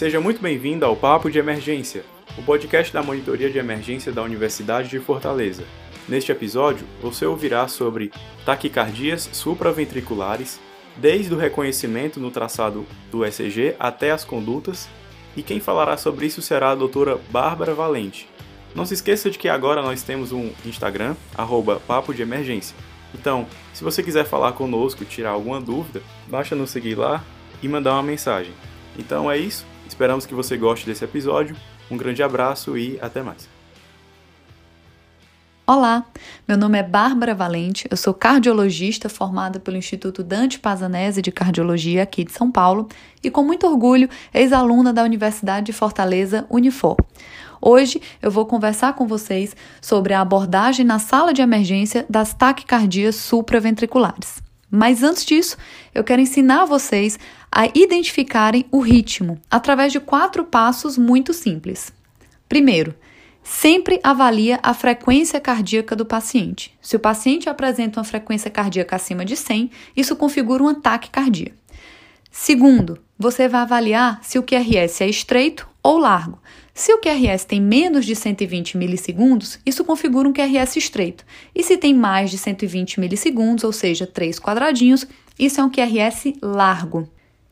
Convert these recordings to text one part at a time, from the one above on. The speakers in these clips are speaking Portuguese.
Seja muito bem-vindo ao Papo de Emergência, o podcast da Monitoria de Emergência da Universidade de Fortaleza. Neste episódio, você ouvirá sobre taquicardias supraventriculares, desde o reconhecimento no traçado do ECG até as condutas, e quem falará sobre isso será a doutora Bárbara Valente. Não se esqueça de que agora nós temos um Instagram, arroba Papo de Emergência. Então, se você quiser falar conosco, tirar alguma dúvida, basta nos seguir lá e mandar uma mensagem. Então é isso, esperamos que você goste desse episódio. Um grande abraço e até mais. Olá, meu nome é Bárbara Valente, eu sou cardiologista formada pelo Instituto Dante Pazanese de Cardiologia aqui de São Paulo e com muito orgulho ex-aluna da Universidade de Fortaleza Unifor. Hoje eu vou conversar com vocês sobre a abordagem na sala de emergência das taquicardias supraventriculares. Mas antes disso, eu quero ensinar vocês a identificarem o ritmo através de quatro passos muito simples. Primeiro, sempre avalia a frequência cardíaca do paciente. Se o paciente apresenta uma frequência cardíaca acima de 100, isso configura um ataque cardíaco. Segundo, você vai avaliar se o QRS é estreito ou largo. Se o QRS tem menos de 120 milissegundos, isso configura um QRS estreito. E se tem mais de 120 milissegundos, ou seja, três quadradinhos, isso é um QRS largo.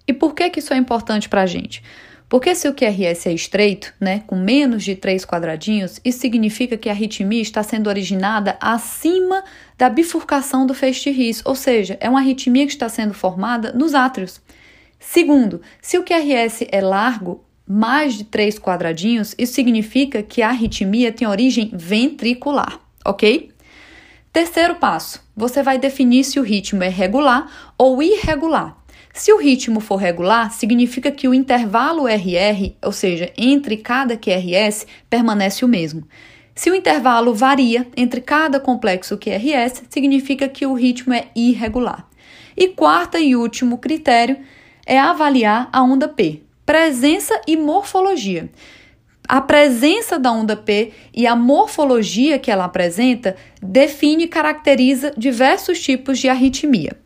E por que, que isso é importante para a gente? Porque se o QRS é estreito, né, com menos de três quadradinhos, isso significa que a arritmia está sendo originada acima da bifurcação do feixe ris, ou seja, é uma arritmia que está sendo formada nos átrios. Segundo, se o QRS é largo, mais de três quadradinhos, isso significa que a arritmia tem origem ventricular, ok? Terceiro passo, você vai definir se o ritmo é regular ou irregular. Se o ritmo for regular, significa que o intervalo RR, ou seja, entre cada QRS, permanece o mesmo. Se o intervalo varia entre cada complexo QRS, significa que o ritmo é irregular. E quarta e último critério é avaliar a onda P, presença e morfologia. A presença da onda P e a morfologia que ela apresenta define e caracteriza diversos tipos de arritmia.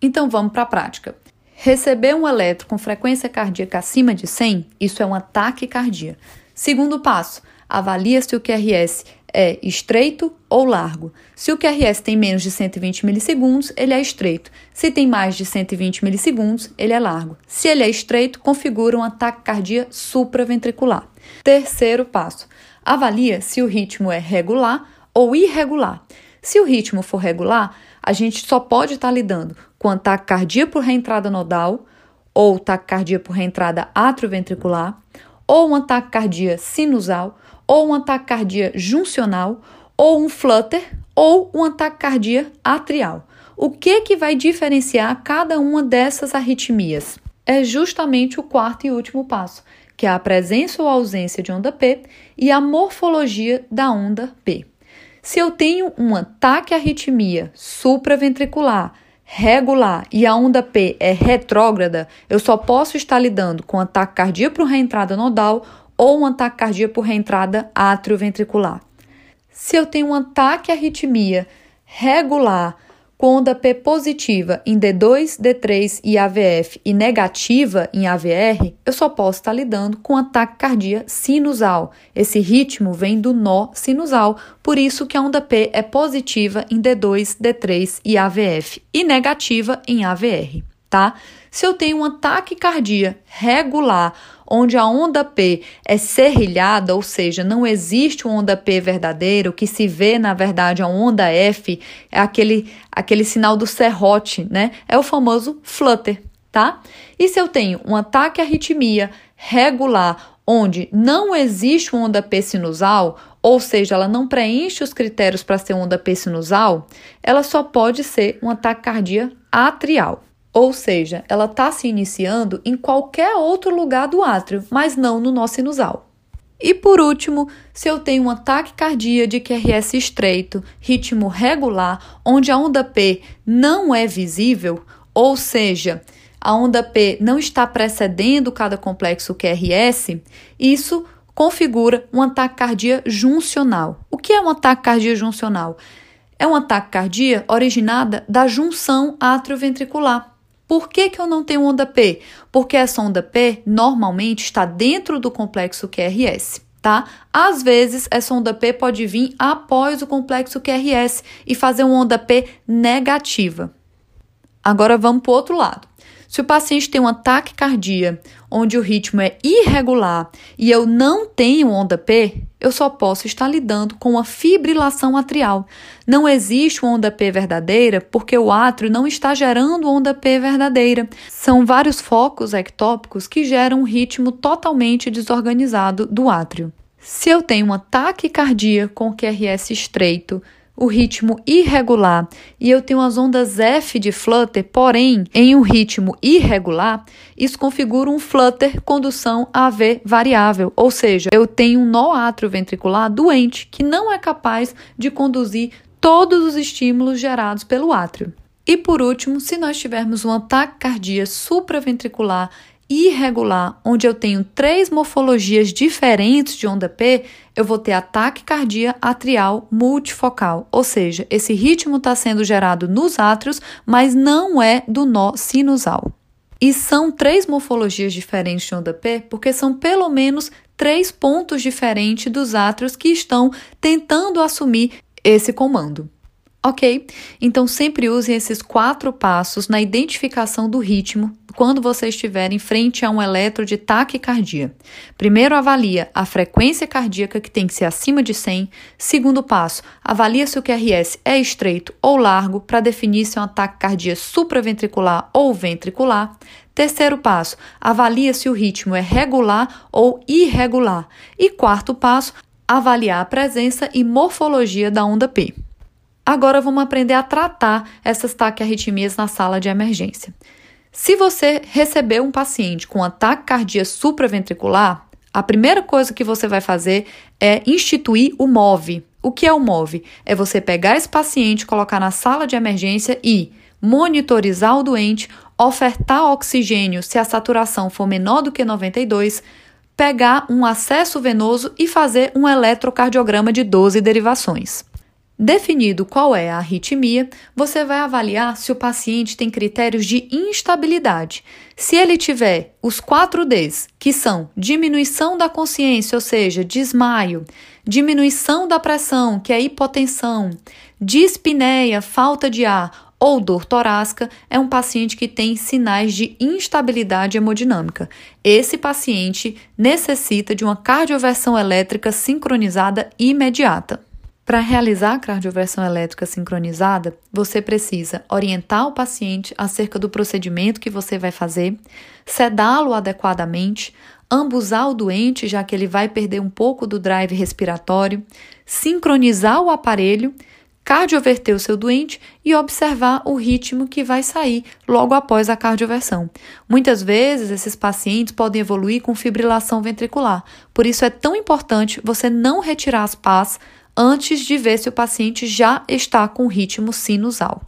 Então vamos para a prática. Receber um eletro com frequência cardíaca acima de 100, isso é um ataque cardíaco. Segundo passo, avalia se o QRS é estreito ou largo. Se o QRS tem menos de 120 milissegundos, ele é estreito. Se tem mais de 120 milissegundos, ele é largo. Se ele é estreito, configura um ataque cardíaco supraventricular. Terceiro passo: avalia se o ritmo é regular ou irregular. Se o ritmo for regular, a gente só pode estar lidando com ataque cardíaco por reentrada nodal, ou taquicardia por reentrada atrioventricular, ou um ataque cardíaco sinusal, ou um ataque cardíaco juncional, ou um flutter, ou um ataque cardíaco atrial. O que que vai diferenciar cada uma dessas arritmias? É justamente o quarto e último passo, que é a presença ou ausência de onda P e a morfologia da onda P. Se eu tenho um ataque arritmia supraventricular regular e a onda P é retrógrada, eu só posso estar lidando com ataque cardíaco por reentrada nodal ou um ataque cardíaco por reentrada atrioventricular. Se eu tenho um ataque arritmia regular onda P positiva em D2, D3 e AVF e negativa em AVR, eu só posso estar lidando com ataque cardíaco sinusal. Esse ritmo vem do nó sinusal, por isso que a onda P é positiva em D2, D3 e AVF e negativa em AVR, tá? Se eu tenho um ataque cardíaco regular onde a onda P é serrilhada, ou seja, não existe uma onda P verdadeira, o que se vê na verdade a onda F é aquele, aquele sinal do serrote, né? É o famoso flutter, tá? E se eu tenho um ataque arritmia regular onde não existe uma onda P sinusal, ou seja, ela não preenche os critérios para ser onda P sinusal, ela só pode ser um ataque cardíaco atrial. Ou seja, ela está se iniciando em qualquer outro lugar do átrio, mas não no nó sinusal. E por último, se eu tenho um ataque cardíaco de QRS estreito, ritmo regular, onde a onda P não é visível, ou seja, a onda P não está precedendo cada complexo QRS, isso configura um ataque cardíaco juncional. O que é um ataque cardíaco juncional? É um ataque cardíaco originada da junção atrioventricular Por que, que eu não tenho onda P? Porque essa onda P normalmente está dentro do complexo QRS. Tá? Às vezes, essa onda P pode vir após o complexo QRS e fazer uma onda P negativa. Agora vamos para o outro lado. Se o paciente tem um ataque cardíaco onde o ritmo é irregular e eu não tenho onda P, eu só posso estar lidando com uma fibrilação atrial. Não existe uma onda P verdadeira porque o átrio não está gerando onda P verdadeira. São vários focos ectópicos que geram um ritmo totalmente desorganizado do átrio. Se eu tenho um ataque cardíaco com QRS estreito, o ritmo irregular e eu tenho as ondas F de flutter, porém em um ritmo irregular, isso configura um flutter condução AV variável, ou seja, eu tenho um nó atrioventricular doente que não é capaz de conduzir todos os estímulos gerados pelo átrio. E por último, se nós tivermos um ataque cardíaco supraventricular irregular, onde eu tenho três morfologias diferentes de onda P, eu vou ter ataque cardíaco atrial multifocal, ou seja, esse ritmo está sendo gerado nos átrios, mas não é do nó sinusal. E são três morfologias diferentes de onda P, porque são pelo menos três pontos diferentes dos átrios que estão tentando assumir esse comando. Ok? Então sempre usem esses quatro passos na identificação do ritmo quando você estiver em frente a um eletro de taquicardia. Primeiro, avalia a frequência cardíaca, que tem que ser acima de 100. Segundo passo, avalia se o QRS é estreito ou largo, para definir se é um ataque cardíaco supraventricular ou ventricular. Terceiro passo, avalia se o ritmo é regular ou irregular. E quarto passo, avaliar a presença e morfologia da onda P. Agora vamos aprender a tratar essas taquiarritmias na sala de emergência. Se você receber um paciente com ataque cardíaco supraventricular, a primeira coisa que você vai fazer é instituir o MOVE. O que é o MOVE? É você pegar esse paciente, colocar na sala de emergência e monitorizar o doente, ofertar oxigênio se a saturação for menor do que 92, pegar um acesso venoso e fazer um eletrocardiograma de 12 derivações. Definido qual é a arritmia, você vai avaliar se o paciente tem critérios de instabilidade. Se ele tiver os quatro Ds, que são diminuição da consciência, ou seja, desmaio, diminuição da pressão, que é hipotensão, dispneia, falta de ar ou dor torácica, é um paciente que tem sinais de instabilidade hemodinâmica. Esse paciente necessita de uma cardioversão elétrica sincronizada imediata. Para realizar a cardioversão elétrica sincronizada, você precisa orientar o paciente acerca do procedimento que você vai fazer, sedá-lo adequadamente, ambusar o doente, já que ele vai perder um pouco do drive respiratório, sincronizar o aparelho, cardioverter o seu doente e observar o ritmo que vai sair logo após a cardioversão. Muitas vezes esses pacientes podem evoluir com fibrilação ventricular, por isso é tão importante você não retirar as pás antes de ver se o paciente já está com ritmo sinusal.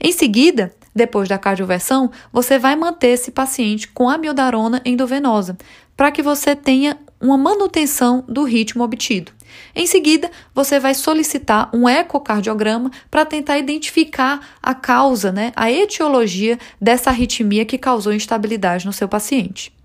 Em seguida, depois da cardioversão, você vai manter esse paciente com amiodarona endovenosa, para que você tenha uma manutenção do ritmo obtido. Em seguida, você vai solicitar um ecocardiograma para tentar identificar a causa, né, a etiologia dessa arritmia que causou instabilidade no seu paciente.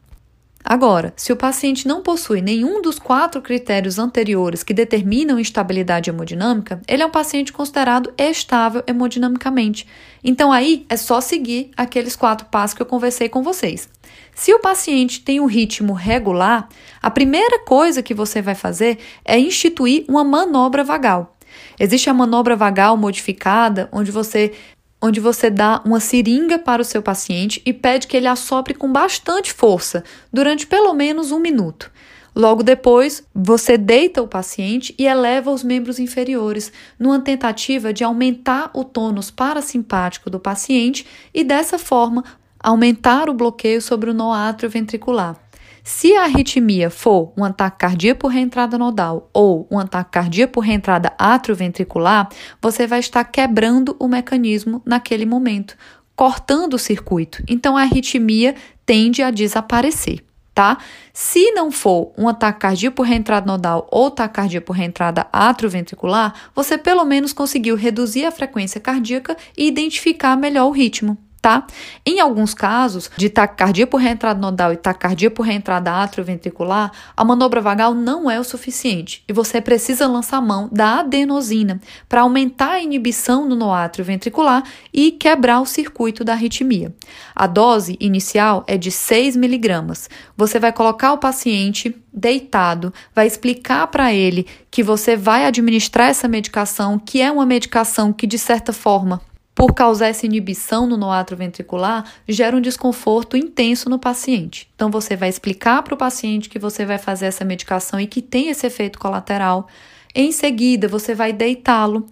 Agora, se o paciente não possui nenhum dos quatro critérios anteriores que determinam instabilidade hemodinâmica, ele é um paciente considerado estável hemodinamicamente. Então, aí é só seguir aqueles quatro passos que eu conversei com vocês. Se o paciente tem um ritmo regular, a primeira coisa que você vai fazer é instituir uma manobra vagal. Existe a manobra vagal modificada, onde você onde você dá uma seringa para o seu paciente e pede que ele assopre com bastante força durante pelo menos um minuto. Logo depois, você deita o paciente e eleva os membros inferiores, numa tentativa de aumentar o tônus parasimpático do paciente e, dessa forma, aumentar o bloqueio sobre o nó ventricular. Se a arritmia for um ataque cardíaco por reentrada nodal ou um ataque cardíaco por reentrada atrioventricular, você vai estar quebrando o mecanismo naquele momento, cortando o circuito. Então a arritmia tende a desaparecer. Tá? Se não for um ataque cardíaco por reentrada nodal ou ataque cardíaco por reentrada atrioventricular, você pelo menos conseguiu reduzir a frequência cardíaca e identificar melhor o ritmo tá? Em alguns casos, de taquicardia por reentrada nodal e taquicardia por reentrada atrioventricular, a manobra vagal não é o suficiente e você precisa lançar mão da adenosina para aumentar a inibição no noátrio ventricular e quebrar o circuito da arritmia. A dose inicial é de 6 miligramas. Você vai colocar o paciente deitado, vai explicar para ele que você vai administrar essa medicação, que é uma medicação que de certa forma por causar essa inibição no noátrio ventricular, gera um desconforto intenso no paciente. Então, você vai explicar para o paciente que você vai fazer essa medicação e que tem esse efeito colateral. Em seguida, você vai deitá-lo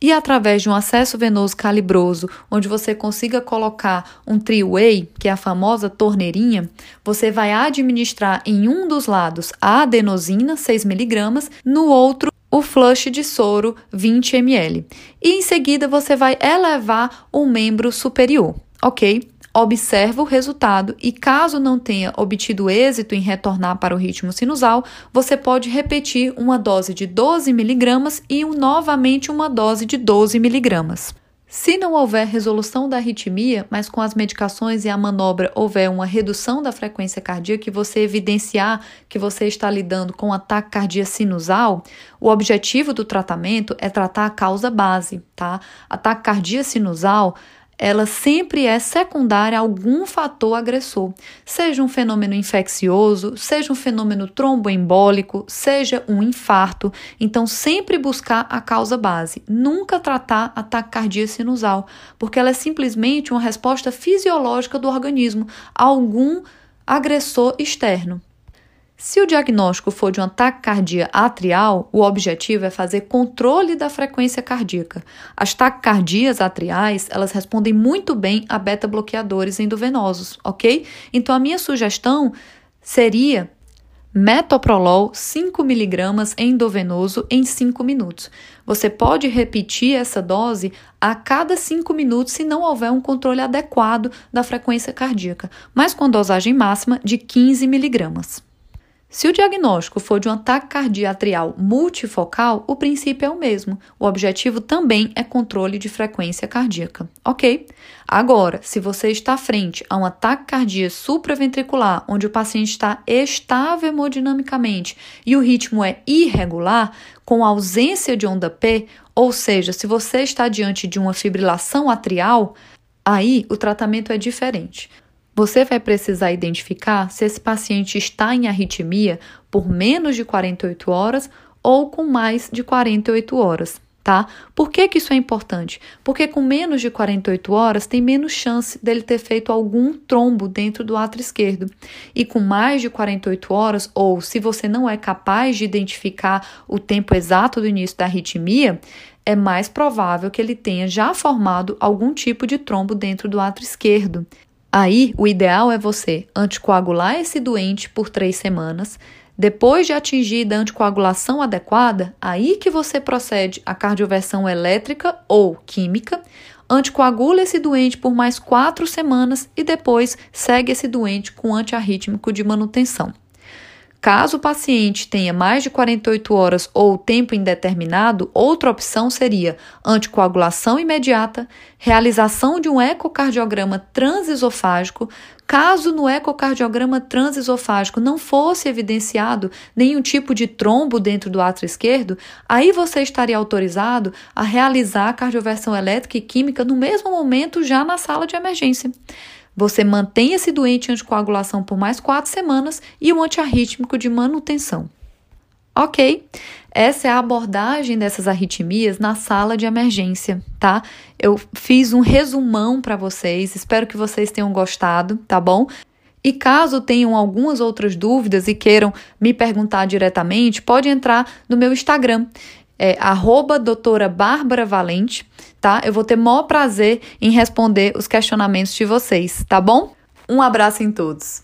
e através de um acesso venoso calibroso, onde você consiga colocar um three-way, que é a famosa torneirinha, você vai administrar em um dos lados a adenosina, 6 miligramas, no outro o flush de soro 20 ml. E em seguida você vai elevar o membro superior, ok? Observa o resultado e, caso não tenha obtido êxito em retornar para o ritmo sinusal, você pode repetir uma dose de 12 miligramas e um, novamente uma dose de 12 miligramas. Se não houver resolução da arritmia, mas com as medicações e a manobra houver uma redução da frequência cardíaca e você evidenciar que você está lidando com ataque cardíaco sinusal, o objetivo do tratamento é tratar a causa base, tá? Ataque cardíaco sinusal ela sempre é secundária a algum fator agressor, seja um fenômeno infeccioso, seja um fenômeno tromboembólico, seja um infarto. Então, sempre buscar a causa base, nunca tratar a taquicardia sinusal, porque ela é simplesmente uma resposta fisiológica do organismo a algum agressor externo. Se o diagnóstico for de um ataque cardíaco atrial, o objetivo é fazer controle da frequência cardíaca. As taquicardias atriais, elas respondem muito bem a beta-bloqueadores endovenosos, ok? Então, a minha sugestão seria metoprolol 5mg endovenoso em 5 minutos. Você pode repetir essa dose a cada 5 minutos se não houver um controle adequado da frequência cardíaca, mas com dosagem máxima de 15 miligramas. Se o diagnóstico for de um ataque atrial multifocal, o princípio é o mesmo. O objetivo também é controle de frequência cardíaca, ok? Agora, se você está frente a um ataque cardíaco supraventricular, onde o paciente está estável hemodinamicamente e o ritmo é irregular, com ausência de onda P, ou seja, se você está diante de uma fibrilação atrial, aí o tratamento é diferente. Você vai precisar identificar se esse paciente está em arritmia por menos de 48 horas ou com mais de 48 horas, tá? Por que, que isso é importante? Porque com menos de 48 horas tem menos chance dele ter feito algum trombo dentro do átrio esquerdo. E com mais de 48 horas, ou se você não é capaz de identificar o tempo exato do início da arritmia, é mais provável que ele tenha já formado algum tipo de trombo dentro do átrio esquerdo. Aí, o ideal é você anticoagular esse doente por três semanas. Depois de atingida a anticoagulação adequada, aí que você procede à cardioversão elétrica ou química, anticoagula esse doente por mais quatro semanas e depois segue esse doente com antiarrítmico de manutenção. Caso o paciente tenha mais de 48 horas ou tempo indeterminado, outra opção seria anticoagulação imediata, realização de um ecocardiograma transesofágico. Caso no ecocardiograma transesofágico não fosse evidenciado nenhum tipo de trombo dentro do átrio esquerdo, aí você estaria autorizado a realizar a cardioversão elétrica e química no mesmo momento já na sala de emergência. Você mantém esse doente anticoagulação por mais quatro semanas e o antiarrítmico de manutenção. Ok, essa é a abordagem dessas arritmias na sala de emergência, tá? Eu fiz um resumão para vocês, espero que vocês tenham gostado, tá bom? E caso tenham algumas outras dúvidas e queiram me perguntar diretamente, pode entrar no meu Instagram é arroba doutora Bárbara Valente, tá? Eu vou ter maior prazer em responder os questionamentos de vocês, tá bom? Um abraço em todos.